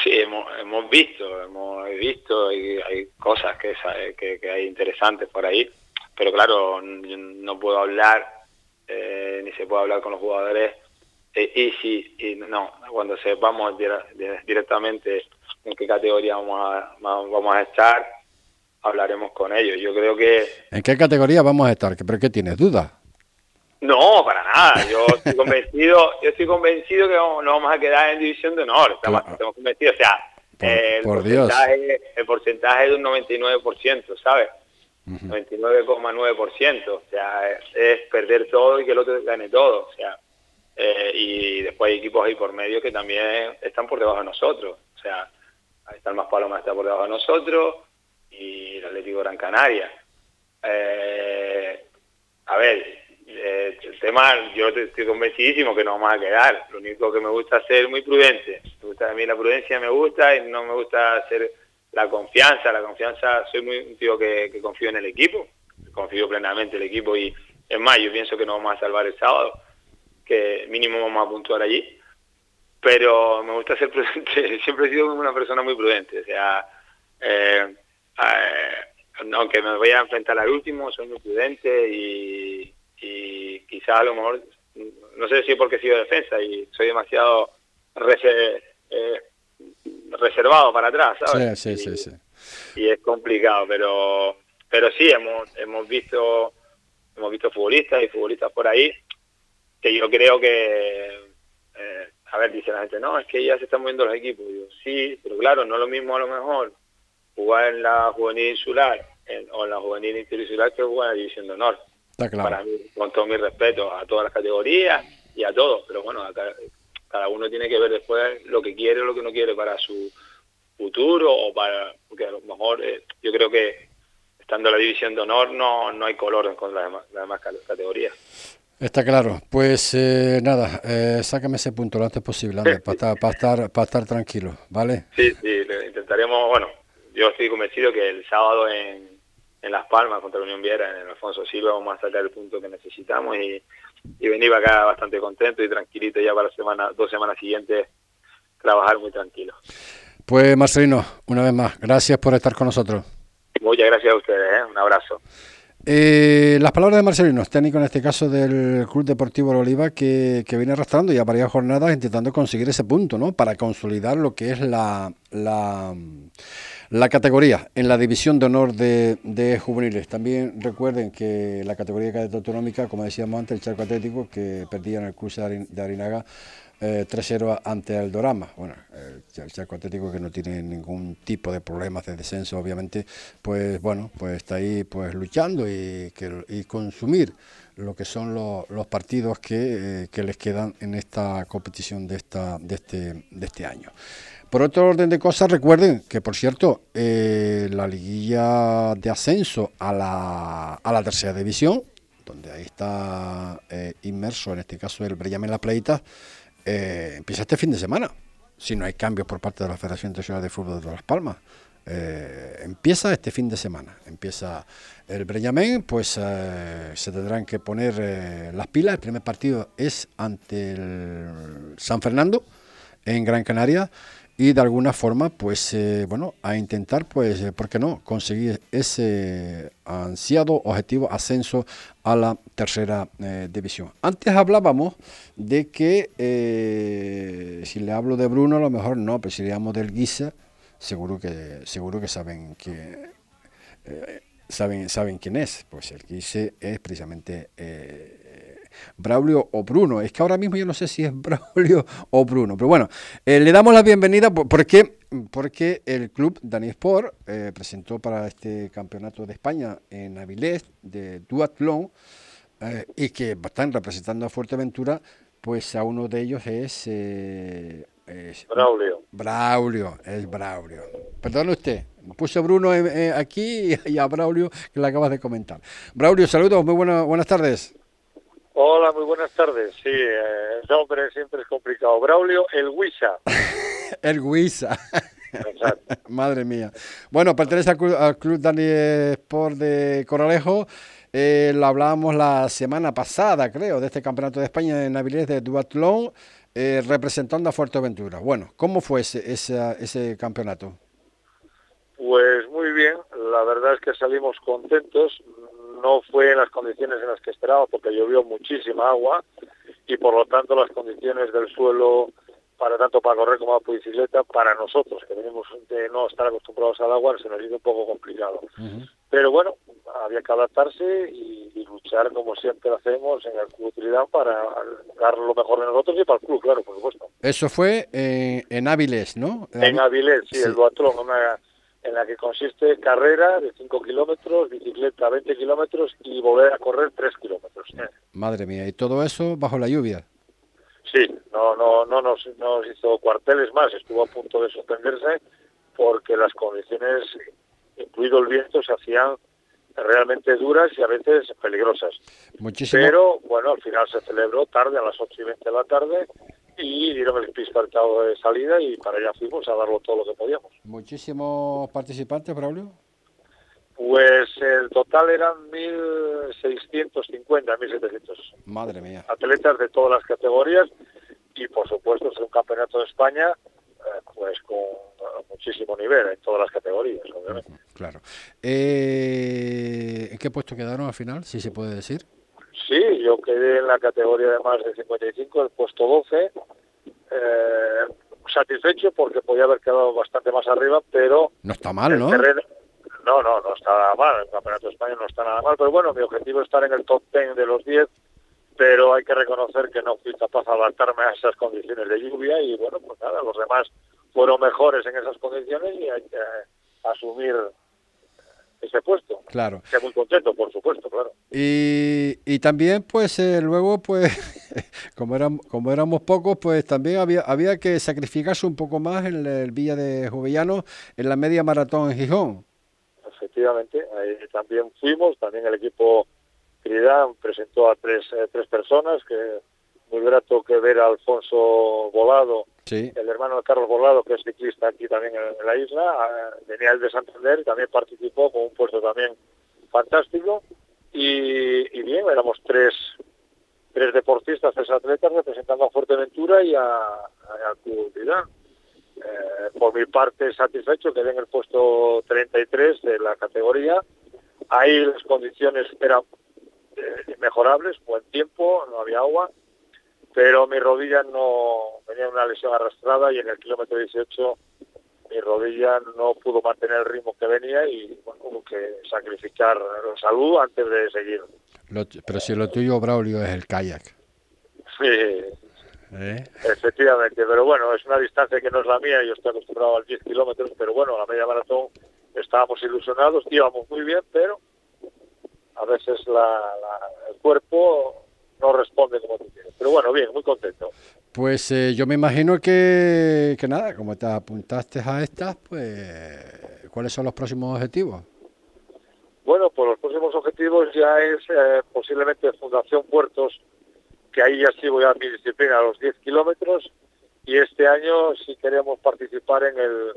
Speaker 8: Sí, hemos, hemos visto, hemos visto y hay cosas que, que, que, hay interesantes por ahí, pero claro, no puedo hablar, eh, ni se puede hablar con los jugadores eh, y sí, y no, cuando sepamos directamente en qué categoría vamos a, vamos a estar, hablaremos con ellos. Yo creo que...
Speaker 2: ¿En qué categoría vamos a estar? ¿Pero qué tienes dudas?
Speaker 8: No, para nada. Yo estoy convencido, yo estoy convencido que no vamos a quedar en división de honor. Estamos, convencidos. O sea, el, porcentaje, el porcentaje es de un 99%, ¿sabes? 99,9%. O sea, es, perder todo y que el otro gane todo. O sea, eh, y después hay equipos ahí por medio que también están por debajo de nosotros. O sea, ahí está el Más Paloma, está por debajo de nosotros y el Atlético Gran Canaria. Eh, a ver, eh, el tema, yo estoy convencidísimo que no vamos a quedar. Lo único que me gusta es ser muy prudente. Me gusta, a mí la prudencia me gusta y no me gusta hacer la confianza. La confianza, soy muy un tío que, que confío en el equipo. Confío plenamente en el equipo y es más, yo pienso que nos vamos a salvar el sábado, que mínimo vamos a puntuar allí. Pero me gusta ser prudente. Siempre he sido una persona muy prudente. O sea, eh, eh, aunque me voy a enfrentar al último, soy muy prudente y, y quizá a lo mejor, no sé si porque he sido defensa y soy demasiado eh, reservado para atrás, ¿sabes?
Speaker 2: Sí, sí, sí,
Speaker 8: Y es complicado, pero pero sí, hemos, hemos visto hemos visto futbolistas y futbolistas por ahí que yo creo que, eh, a ver, dice la gente, no, es que ya se están moviendo los equipos. Yo, sí, pero claro, no es lo mismo a lo mejor jugar en la juvenil insular o en la juvenil interinsular que jugar en la división de honor. Para mí, con todo mi respeto a todas las categorías y a todos, pero bueno, cada, uno tiene que ver después lo que quiere o lo que no quiere para su futuro o para, porque a lo mejor eh, yo creo que estando en la división de honor no, no hay color con las demás, las demás categorías.
Speaker 2: Está claro. Pues eh, nada, eh, sácame ese punto lo antes posible, para, estar, para, estar, para estar tranquilo, ¿vale?
Speaker 8: Sí, sí, intentaremos, bueno, yo estoy convencido que el sábado en, en Las Palmas contra la Unión Viera, en el Alfonso Silva, vamos a sacar el punto que necesitamos y, y venir acá bastante contento y tranquilito ya para la semana, dos semanas siguientes trabajar muy tranquilo.
Speaker 2: Pues Marcelino, una vez más, gracias por estar con nosotros.
Speaker 8: Muchas gracias a ustedes, ¿eh? un abrazo.
Speaker 2: Eh, las palabras de Marcelino, técnico en este caso del Club Deportivo Oliva, que, que, viene arrastrando ya varias jornadas intentando conseguir ese punto, ¿no? Para consolidar lo que es la, la, la categoría en la división de honor de, de, juveniles. También recuerden que la categoría cadete autonómica, como decíamos antes, el Charco Atlético, que perdía en el cruce de Arinaga eh, 3-0 ante el Dorama. Bueno, el Chaco Atlético que no tiene ningún tipo de problemas de descenso, obviamente, pues bueno, pues está ahí pues luchando y, consumir lo que son los, los partidos que, eh, que, les quedan en esta competición de, esta, de, este, de este año. Por otro orden de cosas, recuerden que, por cierto, eh, la liguilla de ascenso a la, a la tercera división, donde ahí está eh, inmerso, en este caso el Brellamen La Pleita, eh, empieza este fin de semana, si no hay cambios por parte de la Federación Internacional de Fútbol de Las Palmas. Eh, empieza este fin de semana, empieza el Breñamén, pues eh, se tendrán que poner las pilas. El primer partido es ante el San Fernando en Gran Canaria y de alguna forma, pues eh, bueno, a intentar, pues, eh, ¿por qué no?, conseguir ese ansiado objetivo ascenso a la tercera eh, división. Antes hablábamos de que, eh, si le hablo de Bruno, a lo mejor no, pero si le llamo del Guisa, seguro que, seguro que saben que eh, saben, saben quién es. Pues el Guisa es precisamente eh, Braulio o Bruno. Es que ahora mismo yo no sé si es Braulio o Bruno. Pero bueno, eh, le damos la bienvenida porque, porque el club Dani Sport eh, presentó para este campeonato de España en Avilés de duatlón eh, y que están representando a Fuerteventura, pues a uno de ellos es... es
Speaker 8: Braulio.
Speaker 2: Braulio, es Braulio. Perdone usted, puse Bruno aquí y a Braulio que le acabas de comentar. Braulio, saludos, muy buena, buenas tardes.
Speaker 9: Hola, muy buenas tardes. Sí, eh, el nombre siempre es complicado. Braulio El Huiza.
Speaker 2: el Huiza. Madre mía. Bueno, pertenece al club, al club Dani Sport de Coralejo. Eh, lo hablábamos la semana pasada, creo, de este campeonato de España en Avilés de Duatlón, eh, representando a Fuerteventura. Bueno, ¿cómo fue ese, ese, ese campeonato?
Speaker 9: Pues muy bien, la verdad es que salimos contentos no fue en las condiciones en las que esperaba porque llovió muchísima agua y por lo tanto las condiciones del suelo para tanto para correr como para bicicleta para nosotros que venimos de no estar acostumbrados al agua se nos hizo un poco complicado uh -huh. pero bueno había que adaptarse y, y, luchar como siempre hacemos en el club Trinidad para dar lo mejor de nosotros y para el club claro por supuesto
Speaker 2: eso fue eh, en Áviles no
Speaker 9: en Áviles sí, sí. el duatlón una en la que consiste carrera de 5 kilómetros, bicicleta 20 kilómetros y volver a correr 3 kilómetros.
Speaker 2: Madre mía, ¿y todo eso bajo la lluvia?
Speaker 9: no, no, no nos, nos hizo cuarteles más, estuvo a punto de suspenderse porque las condiciones, incluido el viento, se hacían realmente duras y a veces peligrosas.
Speaker 2: Muchísimo.
Speaker 9: Pero bueno, al final se celebró tarde, a las 8 y 20 de la tarde, y dieron el pistoltado de salida y para allá fuimos a darlo todo lo que podíamos.
Speaker 2: ¿Muchísimos participantes, Braulio?
Speaker 9: Pues el total eran 1.650, 1.700.
Speaker 2: Madre mía.
Speaker 9: Atletas de todas las categorías y por supuesto es un campeonato de España eh, pues con muchísimo nivel en todas las categorías, obviamente.
Speaker 2: Claro. Eh, ¿En qué puesto quedaron al final, si se puede decir?
Speaker 9: Sí, yo quedé en la categoría de más de 55, el puesto 12. Eh, satisfecho porque podía haber quedado bastante más arriba, pero...
Speaker 2: No está mal, ¿no?
Speaker 9: no, no, no está nada mal. El Campeonato de España no está nada mal, pero bueno, mi objetivo es estar en el top 10 de los 10, pero hay que reconocer que no fui capaz de adaptarme a esas condiciones de lluvia y bueno, pues nada, los demás fueron mejores en esas condiciones y hay que asumir ese puesto.
Speaker 2: Claro.
Speaker 9: Estoy muy contento, por supuesto, claro.
Speaker 2: Y, y también, pues, eh, luego, pues, como, éramos, como éramos pocos, pues también había, había que sacrificarse un poco más en el, Villa de Juvellano en la media maratón en Gijón.
Speaker 9: Efectivamente, ahí también fuimos, también el equipo Trinidad presentó a tres, eh, tres personas, que muy grato que ver a Alfonso Volado, el hermano de Carlos Volado, que es ciclista aquí también en, la isla, venía el de Santander, también participó con un puesto también fantástico, y, bien, éramos tres, tres deportistas, tres atletas representando a Fuerteventura y a, a, Club eh, por mi parte, satisfecho, quedé en el puesto 33 de la categoría. Ahí las condiciones eran eh, mejorables, buen tiempo, no había agua, pero mi rodilla no tenía una lesión arrastrada y en el kilómetro 18 mi rodilla no pudo mantener el ritmo que venía y bueno, hubo que sacrificar la salud antes de seguir.
Speaker 2: pero si lo tuyo, Braulio, es el kayak.
Speaker 9: Sí, ¿Eh? efectivamente, pero bueno, es una distancia que no es la mía, yo estoy acostumbrado a 10 kilómetros, pero bueno, a la media maratón estábamos ilusionados, íbamos muy bien, pero a veces la, el cuerpo no responde como tú quieres. Pero bueno, bien, muy contento.
Speaker 2: Pues eh, yo me imagino que, que nada, como te apuntaste a estas, pues ¿cuáles son los próximos objetivos?
Speaker 9: Bueno, pues los próximos objetivos ya es eh, posiblemente Fundación Puertos, que ahí ya sí voy a mi disciplina a los 10 kilómetros, y este año si queremos participar en el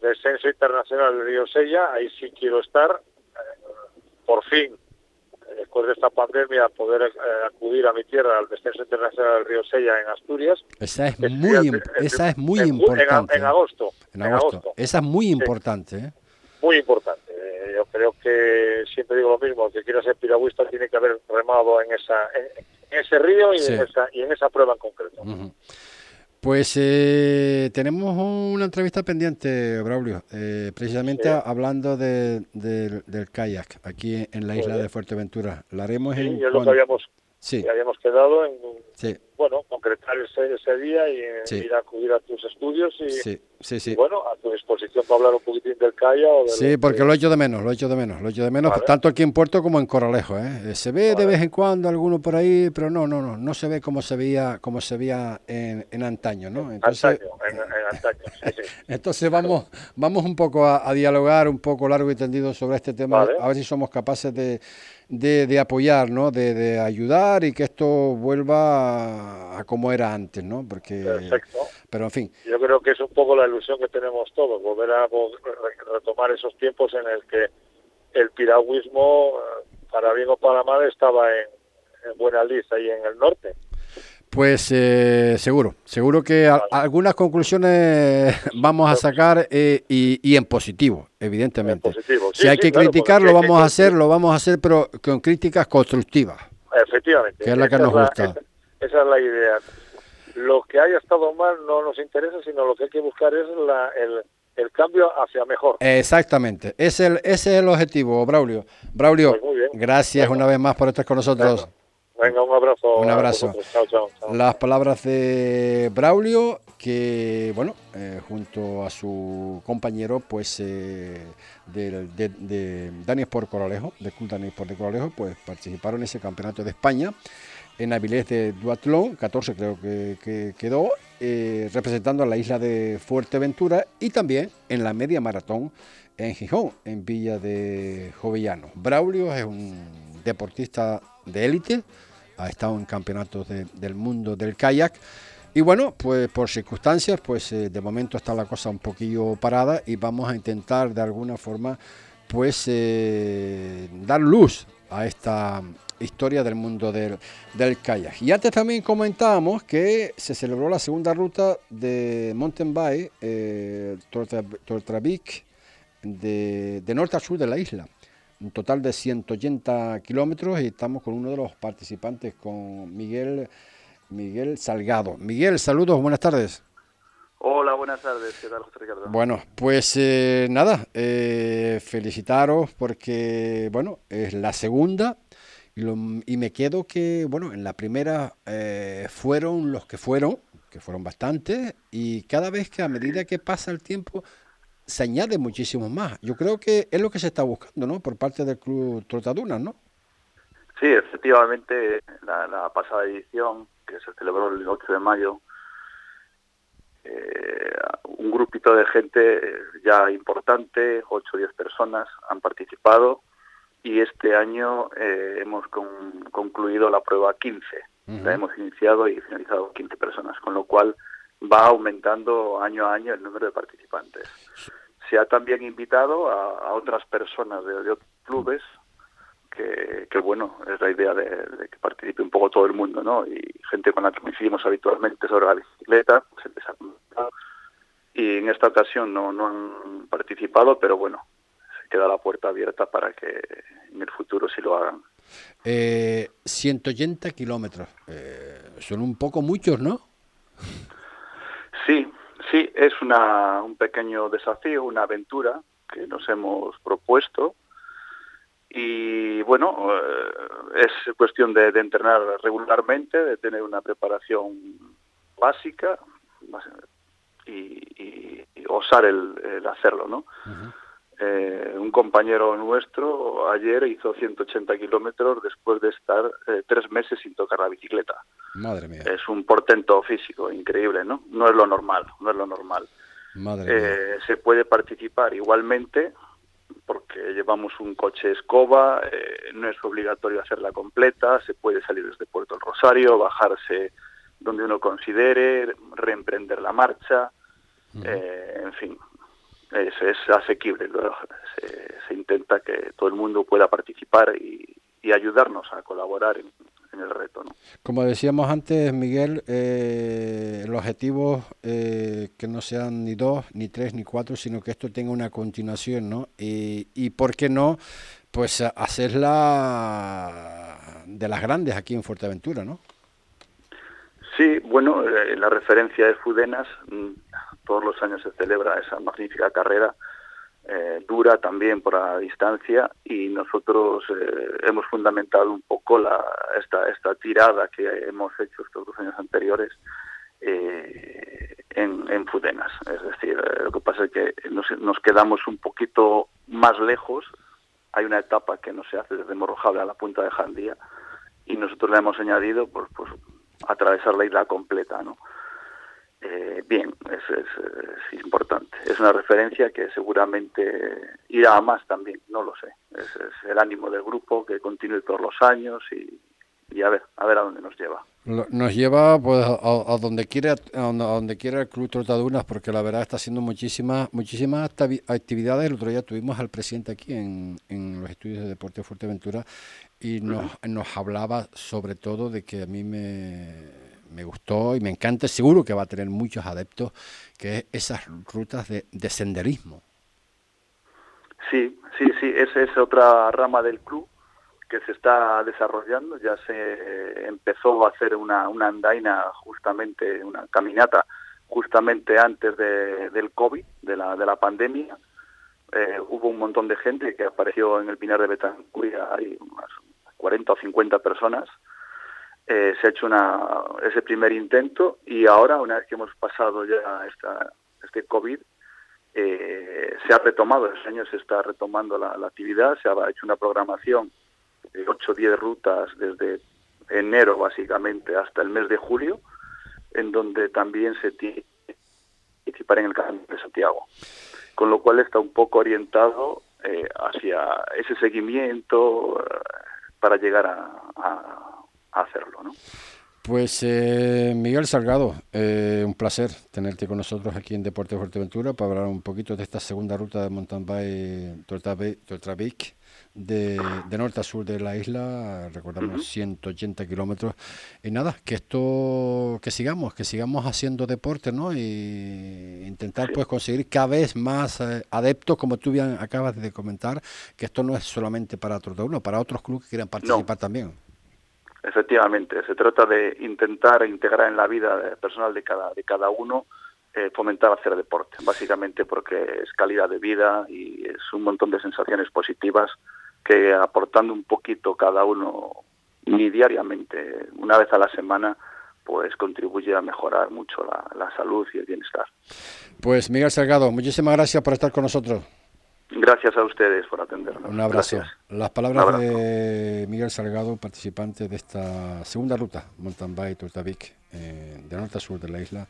Speaker 9: descenso internacional de Río Sella, ahí sí quiero estar, eh, por fin después de esta pandemia, poder eh, acudir a mi tierra al descenso internacional del río Sella en Asturias.
Speaker 2: Esa es muy, esa es muy importante.
Speaker 9: En, agosto,
Speaker 2: en, agosto. Esa es muy importante. ¿eh?
Speaker 9: Muy importante. Eh, yo creo que siempre digo lo mismo, que quiera ser piragüista tiene que haber remado en, esa, en, ese río y, en esa, y en esa prueba en concreto.
Speaker 2: Pues eh, tenemos una entrevista pendiente, Braulio, eh, precisamente hablando de, del kayak aquí en la isla de Fuerteventura. La haremos
Speaker 9: en... lo que habíamos, sí. habíamos quedado en, bueno, concretar ese, ese día y ir a acudir a tus estudios y,
Speaker 2: sí, sí,
Speaker 9: bueno, a tu disposición para hablar un poquitín del kayak. O
Speaker 2: sí, porque lo he hecho de menos, lo he hecho de menos, lo he hecho de menos, tanto aquí en Puerto como en Coralejo. ¿eh? eh se ve de vez en cuando alguno por ahí, pero no, no, no, no se ve como se veía, como se veía en, en antaño, ¿no?
Speaker 9: Entonces, antaño, en, antaño,
Speaker 2: Entonces vamos, vamos un poco a, dialogar un poco largo y tendido sobre este tema, a ver si somos capaces de, de, de apoyar, ¿no? De, de, ayudar y que esto vuelva a, como era antes, ¿no? Porque,
Speaker 9: Perfecto.
Speaker 2: Pero en fin.
Speaker 9: Yo creo que es un poco la ilusión que tenemos todos, volver a retomar esos tiempos en el que el piragüismo, para bien o para mal, estaba en, en Buena Lista y en el norte.
Speaker 2: Pues eh, seguro, seguro que algunas conclusiones vamos a sacar eh, y, en positivo, evidentemente. si hay que criticar, lo vamos a hacer, lo vamos a hacer, pero con críticas constructivas.
Speaker 9: Efectivamente.
Speaker 2: Que es la que nos gusta.
Speaker 9: Esa, es la idea. Lo que haya estado mal no nos interesa, sino lo que hay que buscar es el, cambio hacia mejor.
Speaker 2: Exactamente. Es el, ese es el objetivo, Braulio. Braulio, pues gracias una vez más por estar con nosotros.
Speaker 9: Venga, un abrazo.
Speaker 2: Un abrazo. Las palabras de Braulio, que, bueno, eh, junto a su compañero, pues, eh, de, de, de Dani Sport Coralejo, de Club Dani Sport de Coralejo, pues participaron en ese campeonato de España en Avilés de Duatlón, 14 creo que, quedó, eh, representando a la isla de Fuerteventura y también en la media maratón en Gijón, en Villa de Jovellano. Braulio es un deportista de élite, ha estado en campeonatos del mundo del kayak. Y bueno, pues por circunstancias, pues eh, de momento está la cosa un poquillo parada y vamos a intentar de alguna forma, pues eh, dar luz a esta historia del mundo del, del kayak. Y antes también comentábamos que se celebró la segunda ruta de mountain bike, eh, Tortravik, de, de norte a sur de la isla un total de 180 kilómetros y estamos con uno de los participantes, con Miguel, Miguel Salgado. Miguel, saludos, buenas tardes.
Speaker 10: Hola, buenas tardes, ¿qué tal, José Ricardo?
Speaker 2: Bueno, pues eh, nada, eh, felicitaros porque, bueno, es la segunda y, me quedo que, bueno, en la primera eh, fueron los que fueron, que fueron bastantes, y cada vez que a medida que pasa el tiempo se añade muchísimo más. Yo creo que es lo que se está buscando, ¿no? Por parte del Club Trotadunas, ¿no?
Speaker 10: Sí, efectivamente, la, pasada edición, que se celebró el 8 de mayo, eh, un grupito de gente ya importante, 8 o 10 personas, han participado y este año eh, hemos concluido la prueba 15. La hemos iniciado y finalizado 15 personas, con lo cual va aumentando año a año el número de participantes. Se ha también invitado a, otras personas de, otros clubes, que, bueno, es la idea de, que participe un poco todo el mundo, ¿no? Y gente con la que coincidimos habitualmente sobre la bicicleta, ha y en esta ocasión no, no han participado, pero bueno, queda la puerta abierta para que en el futuro sí lo hagan.
Speaker 2: Eh, 180 kilómetros, eh, son un poco muchos, ¿no?
Speaker 10: Sí, sí, es una, un pequeño desafío, una aventura que nos hemos propuesto y bueno, eh, es cuestión de, entrenar regularmente, de tener una preparación básica y, osar el, hacerlo, ¿no? Eh, un compañero nuestro ayer hizo 180 kilómetros después de estar eh, tres meses sin tocar la bicicleta.
Speaker 2: Madre mía.
Speaker 10: Es un portento físico increíble, ¿no? No es lo normal, no es lo normal.
Speaker 2: Madre
Speaker 10: eh, Se puede participar igualmente porque llevamos un coche escoba, no es obligatorio hacerla completa, se puede salir desde Puerto del Rosario, bajarse donde uno considere, reemprender la marcha, en fin, es, es asequible. Se, intenta que todo el mundo pueda participar y, ayudarnos a colaborar en, el reto. ¿no?
Speaker 2: Como decíamos antes, Miguel, eh, el objetivo eh, que no sean ni dos, ni tres, ni cuatro, sino que esto tenga una continuación, ¿no? Y, y ¿por qué no? Pues hacerla de las grandes aquí en Fuerteventura, ¿no?
Speaker 10: Sí, bueno, eh, la referencia es Fudenas. Todos los años se celebra esa magnífica carrera. Eh, dura también por la distancia y nosotros eh, hemos fundamentado un poco la, esta, esta tirada que hemos hecho estos dos años anteriores en, en, Fudenas. Es decir, lo que pasa es que nos, nos, quedamos un poquito más lejos. Hay una etapa que no se hace desde Morrojable a la punta de Jandía y nosotros le hemos añadido pues, pues atravesar la isla completa, ¿no? Eh, bien, es, es, importante. Es una referencia que seguramente irá a más también, no lo sé. Es, el ánimo del grupo que continúe todos los años y, y, a ver, a ver a dónde nos lleva.
Speaker 2: Nos lleva pues a, donde quiera, a donde, quiera el Club Trotadunas, porque la verdad está haciendo muchísimas muchísimas actividades. El otro día tuvimos al presidente aquí en, en los estudios de Deporte de Fuerteventura y nos, nos hablaba sobre todo de que a mí me, gustó y me encanta, seguro que va a tener muchos adeptos, que es esas rutas de, senderismo.
Speaker 10: Sí, sí, sí, esa es otra rama del club que se está desarrollando. Ya se empezó a hacer una, una andaina, justamente, una caminata, justamente antes de, del COVID, de la, de la pandemia. Eh, hubo un montón de gente que apareció en el Pinar de Betancuria, hay unas 40 o 50 personas. Eh, se ha hecho una, ese primer intento y ahora, una vez que hemos pasado ya esta, este COVID, eh, se ha retomado, este año se está retomando la, actividad, se ha hecho una programación de 8 o 10 rutas desde enero básicamente hasta el mes de julio, en donde también se tiene participar en el Camino de Santiago. Con lo cual está un poco orientado eh, hacia ese seguimiento eh, para llegar a, hacerlo. ¿no?
Speaker 2: Pues eh, Miguel Salgado, un placer tenerte con nosotros aquí en Deportes Fuerteventura para hablar un poquito de esta segunda ruta de mountain bike Tortabik de, norte a sur de la isla, recordamos 180 kilómetros. Y nada, que esto, que sigamos, que sigamos haciendo deporte, ¿no? Y intentar pues conseguir cada vez más eh, adeptos, como tú bien acabas de comentar, que esto no es solamente para uno para otros clubes que quieran participar también.
Speaker 10: Efectivamente, se trata de intentar integrar en la vida personal de cada, de cada uno eh, fomentar hacer deporte, básicamente porque es calidad de vida y es un montón de sensaciones positivas que aportando un poquito cada uno ni diariamente, una vez a la semana, pues contribuye a mejorar mucho la, salud y el bienestar.
Speaker 2: Pues Miguel Salgado, muchísimas gracias por estar con nosotros.
Speaker 10: Gracias a ustedes por atendernos.
Speaker 2: Un abrazo. Las palabras de Miguel Salgado, participante de esta segunda ruta, Mountain Bike Turtavik, eh, de norte a sur de la isla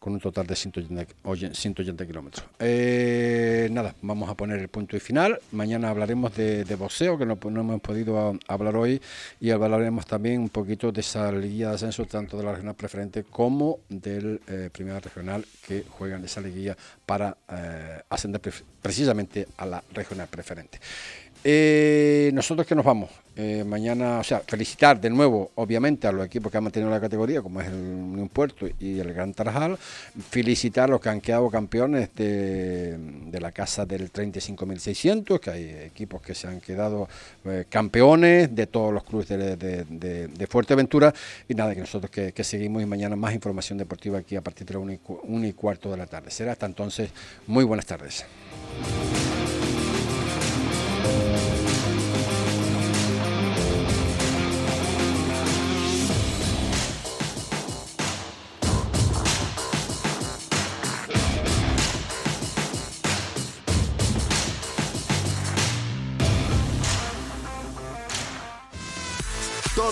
Speaker 2: con un total de 180, kilómetros. Eh, nada, vamos a poner el punto y final. Mañana hablaremos de, boxeo, que no, hemos podido hablar hoy, y hablaremos también un poquito de esa liguilla de ascenso, tanto de la regional preferente como del eh, primera regional, que juegan esa liguilla para eh, ascender precisamente a la regional preferente. Eh, nosotros que nos vamos eh, mañana, o sea, felicitar de nuevo, obviamente, a los equipos que han mantenido la categoría, como es el Unión Puerto y el Gran Tarajal, felicitar a los que han quedado campeones de, la casa del 35.600, que hay equipos que se han quedado eh, campeones de todos los clubes de, Fuerteventura, y nada, que nosotros que, seguimos y mañana más información deportiva aquí a partir de la 1 y cuarto de la tarde. Será hasta entonces, muy buenas tardes.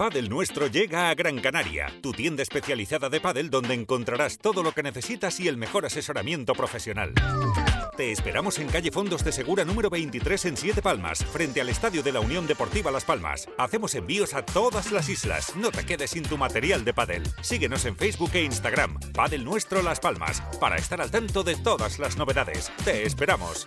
Speaker 7: Padel Nuestro llega a Gran Canaria, tu tienda especializada de pádel donde encontrarás todo lo que necesitas y el mejor asesoramiento profesional. Te esperamos en calle Fondos de Segura número 23 en Siete Palmas, frente al Estadio de la Unión Deportiva Las Palmas. Hacemos envíos a todas las islas. No te quedes sin tu material de pádel. Síguenos en Facebook e Instagram, Padel Nuestro Las Palmas, para estar al tanto de todas las novedades. Te esperamos.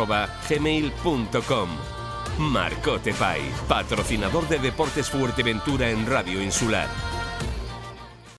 Speaker 1: marcotepais gmail.com. Marcote patrocinador de Deportes Fuerteventura en Radio Insular.